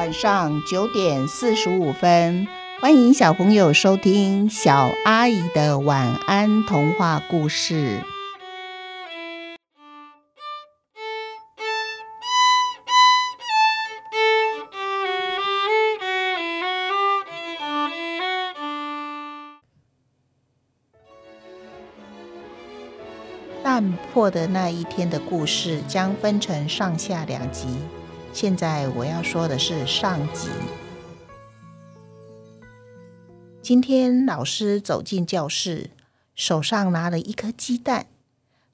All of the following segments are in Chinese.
晚上九点四十五分，欢迎小朋友收听小阿姨的晚安童话故事。蛋破的那一天的故事将分成上下两集。现在我要说的是上集。今天老师走进教室，手上拿了一颗鸡蛋，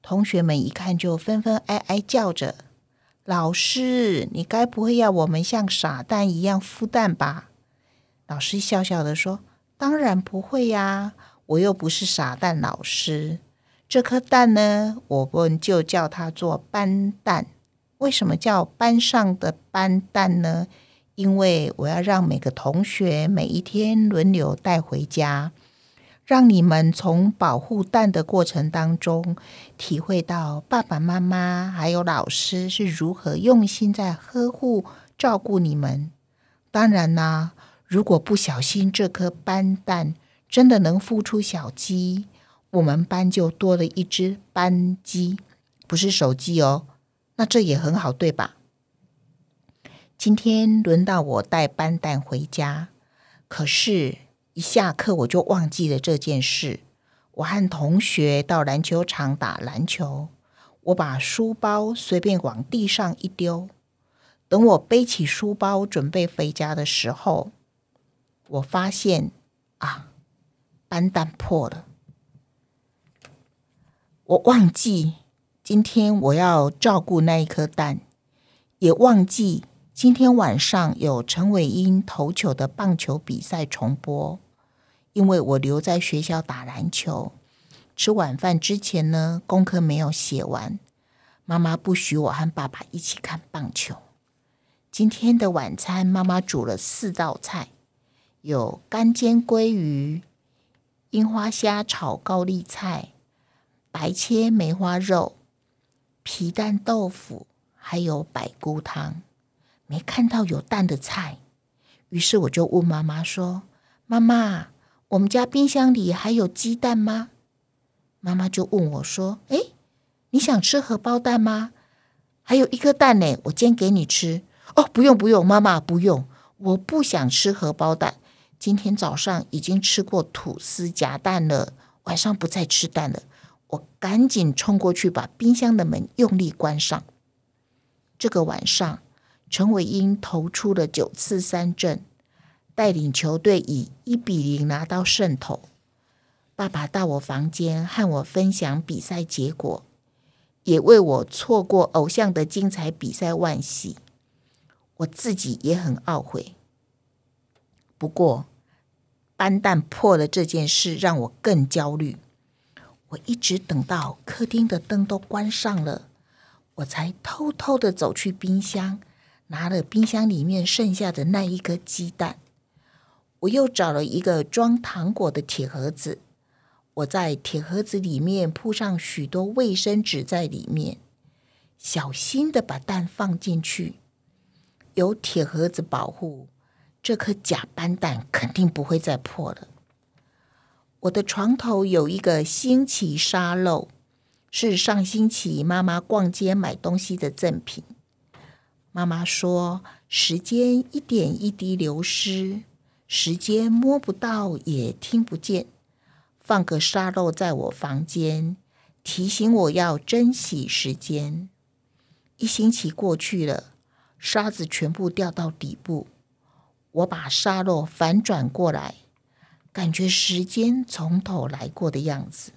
同学们一看就纷纷哀哀叫着：“老师，你该不会要我们像傻蛋一样孵蛋吧？”老师笑笑的说：“当然不会呀，我又不是傻蛋老师。这颗蛋呢，我们就叫它做斑蛋。”为什么叫班上的班蛋呢？因为我要让每个同学每一天轮流带回家，让你们从保护蛋的过程当中，体会到爸爸妈妈还有老师是如何用心在呵护照顾你们。当然啦，如果不小心这颗斑蛋真的能孵出小鸡，我们班就多了一只斑鸡，不是手机哦。那这也很好，对吧？今天轮到我带班蛋回家，可是，一下课我就忘记了这件事。我和同学到篮球场打篮球，我把书包随便往地上一丢。等我背起书包准备回家的时候，我发现啊，班蛋破了。我忘记。今天我要照顾那一颗蛋，也忘记今天晚上有陈伟英投球的棒球比赛重播，因为我留在学校打篮球。吃晚饭之前呢，功课没有写完，妈妈不许我和爸爸一起看棒球。今天的晚餐，妈妈煮了四道菜，有干煎鲑鱼、樱花虾炒高丽菜、白切梅花肉。皮蛋豆腐，还有百菇汤，没看到有蛋的菜，于是我就问妈妈说：“妈妈，我们家冰箱里还有鸡蛋吗？”妈妈就问我说：“哎，你想吃荷包蛋吗？还有一颗蛋呢，我煎给你吃。”哦，不用不用，妈妈不用，我不想吃荷包蛋。今天早上已经吃过吐司夹蛋了，晚上不再吃蛋了。我赶紧冲过去，把冰箱的门用力关上。这个晚上，陈伟英投出了九次三振，带领球队以一比零拿到胜投。爸爸到我房间和我分享比赛结果，也为我错过偶像的精彩比赛惋惜。我自己也很懊悔。不过，班蛋破了这件事，让我更焦虑。我一直等到客厅的灯都关上了，我才偷偷的走去冰箱，拿了冰箱里面剩下的那一颗鸡蛋。我又找了一个装糖果的铁盒子，我在铁盒子里面铺上许多卫生纸，在里面小心的把蛋放进去。有铁盒子保护，这颗假斑蛋肯定不会再破了。我的床头有一个新奇沙漏，是上星期妈妈逛街买东西的赠品。妈妈说：“时间一点一滴流失，时间摸不到也听不见，放个沙漏在我房间，提醒我要珍惜时间。”一星期过去了，沙子全部掉到底部，我把沙漏反转过来。感觉时间从头来过的样子。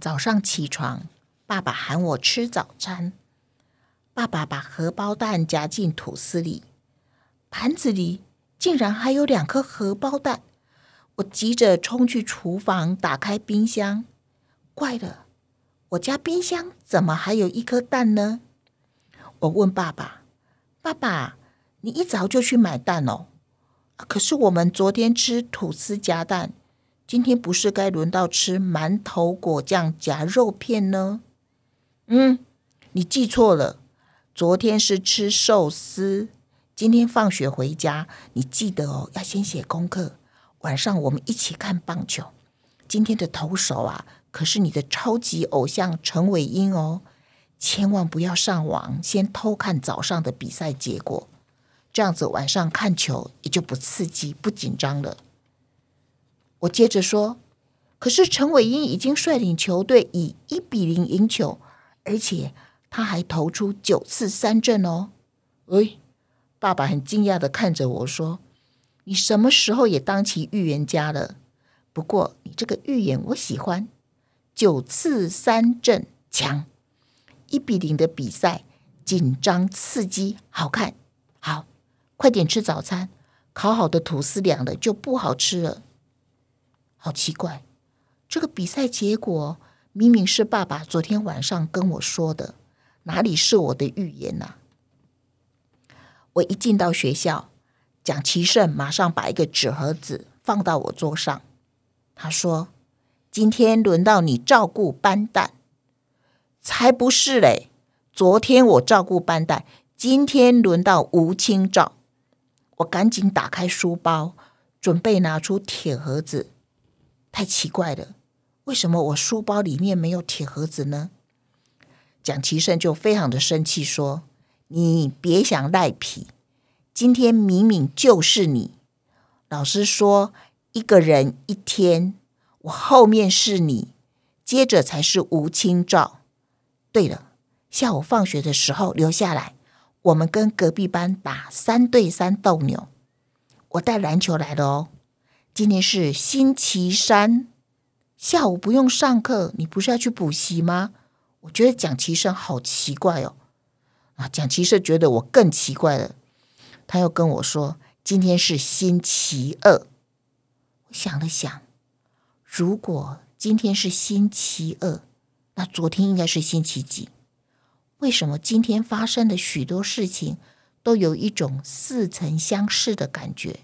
早上起床，爸爸喊我吃早餐。爸爸把荷包蛋夹进吐司里，盘子里竟然还有两颗荷包蛋。我急着冲去厨房，打开冰箱。怪了，我家冰箱怎么还有一颗蛋呢？我问爸爸：“爸爸，你一早就去买蛋哦？”可是我们昨天吃吐司夹蛋，今天不是该轮到吃馒头果酱夹肉片呢？嗯，你记错了，昨天是吃寿司，今天放学回家，你记得哦，要先写功课。晚上我们一起看棒球。今天的投手啊，可是你的超级偶像陈伟英哦。千万不要上网先偷看早上的比赛结果，这样子晚上看球也就不刺激、不紧张了。我接着说，可是陈伟英已经率领球队以一比零赢球，而且他还投出九次三振哦。哎。爸爸很惊讶的看着我说：“你什么时候也当起预言家了？不过你这个预言我喜欢，九次三振强，一比零的比赛紧张刺激好看。好，快点吃早餐，烤好的吐司凉了就不好吃了。好奇怪，这个比赛结果明明是爸爸昨天晚上跟我说的，哪里是我的预言呐？”我一进到学校，蒋其胜马上把一个纸盒子放到我桌上。他说：“今天轮到你照顾班蛋。”才不是嘞！昨天我照顾班蛋，今天轮到吴清照。我赶紧打开书包，准备拿出铁盒子。太奇怪了，为什么我书包里面没有铁盒子呢？蒋其胜就非常的生气说。你别想赖皮，今天明明就是你。老师说一个人一天，我后面是你，接着才是吴清照。对了，下午放学的时候留下来，我们跟隔壁班打三对三斗牛。我带篮球来了哦。今天是星期三，下午不用上课，你不是要去补习吗？我觉得蒋其生好奇怪哦。啊，蒋其社觉得我更奇怪了，他又跟我说今天是星期二。我想了想，如果今天是星期二，那昨天应该是星期几？为什么今天发生的许多事情都有一种似曾相识的感觉？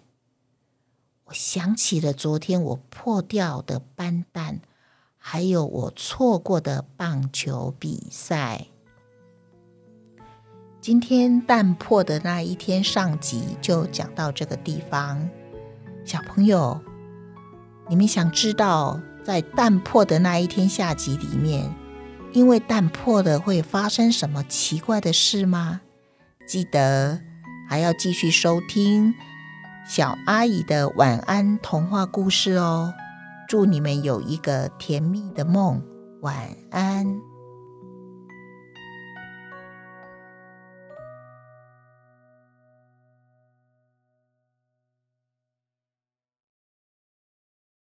我想起了昨天我破掉的班蛋，还有我错过的棒球比赛。今天蛋破的那一天上集就讲到这个地方，小朋友，你们想知道在蛋破的那一天下集里面，因为蛋破了会发生什么奇怪的事吗？记得还要继续收听小阿姨的晚安童话故事哦！祝你们有一个甜蜜的梦，晚安。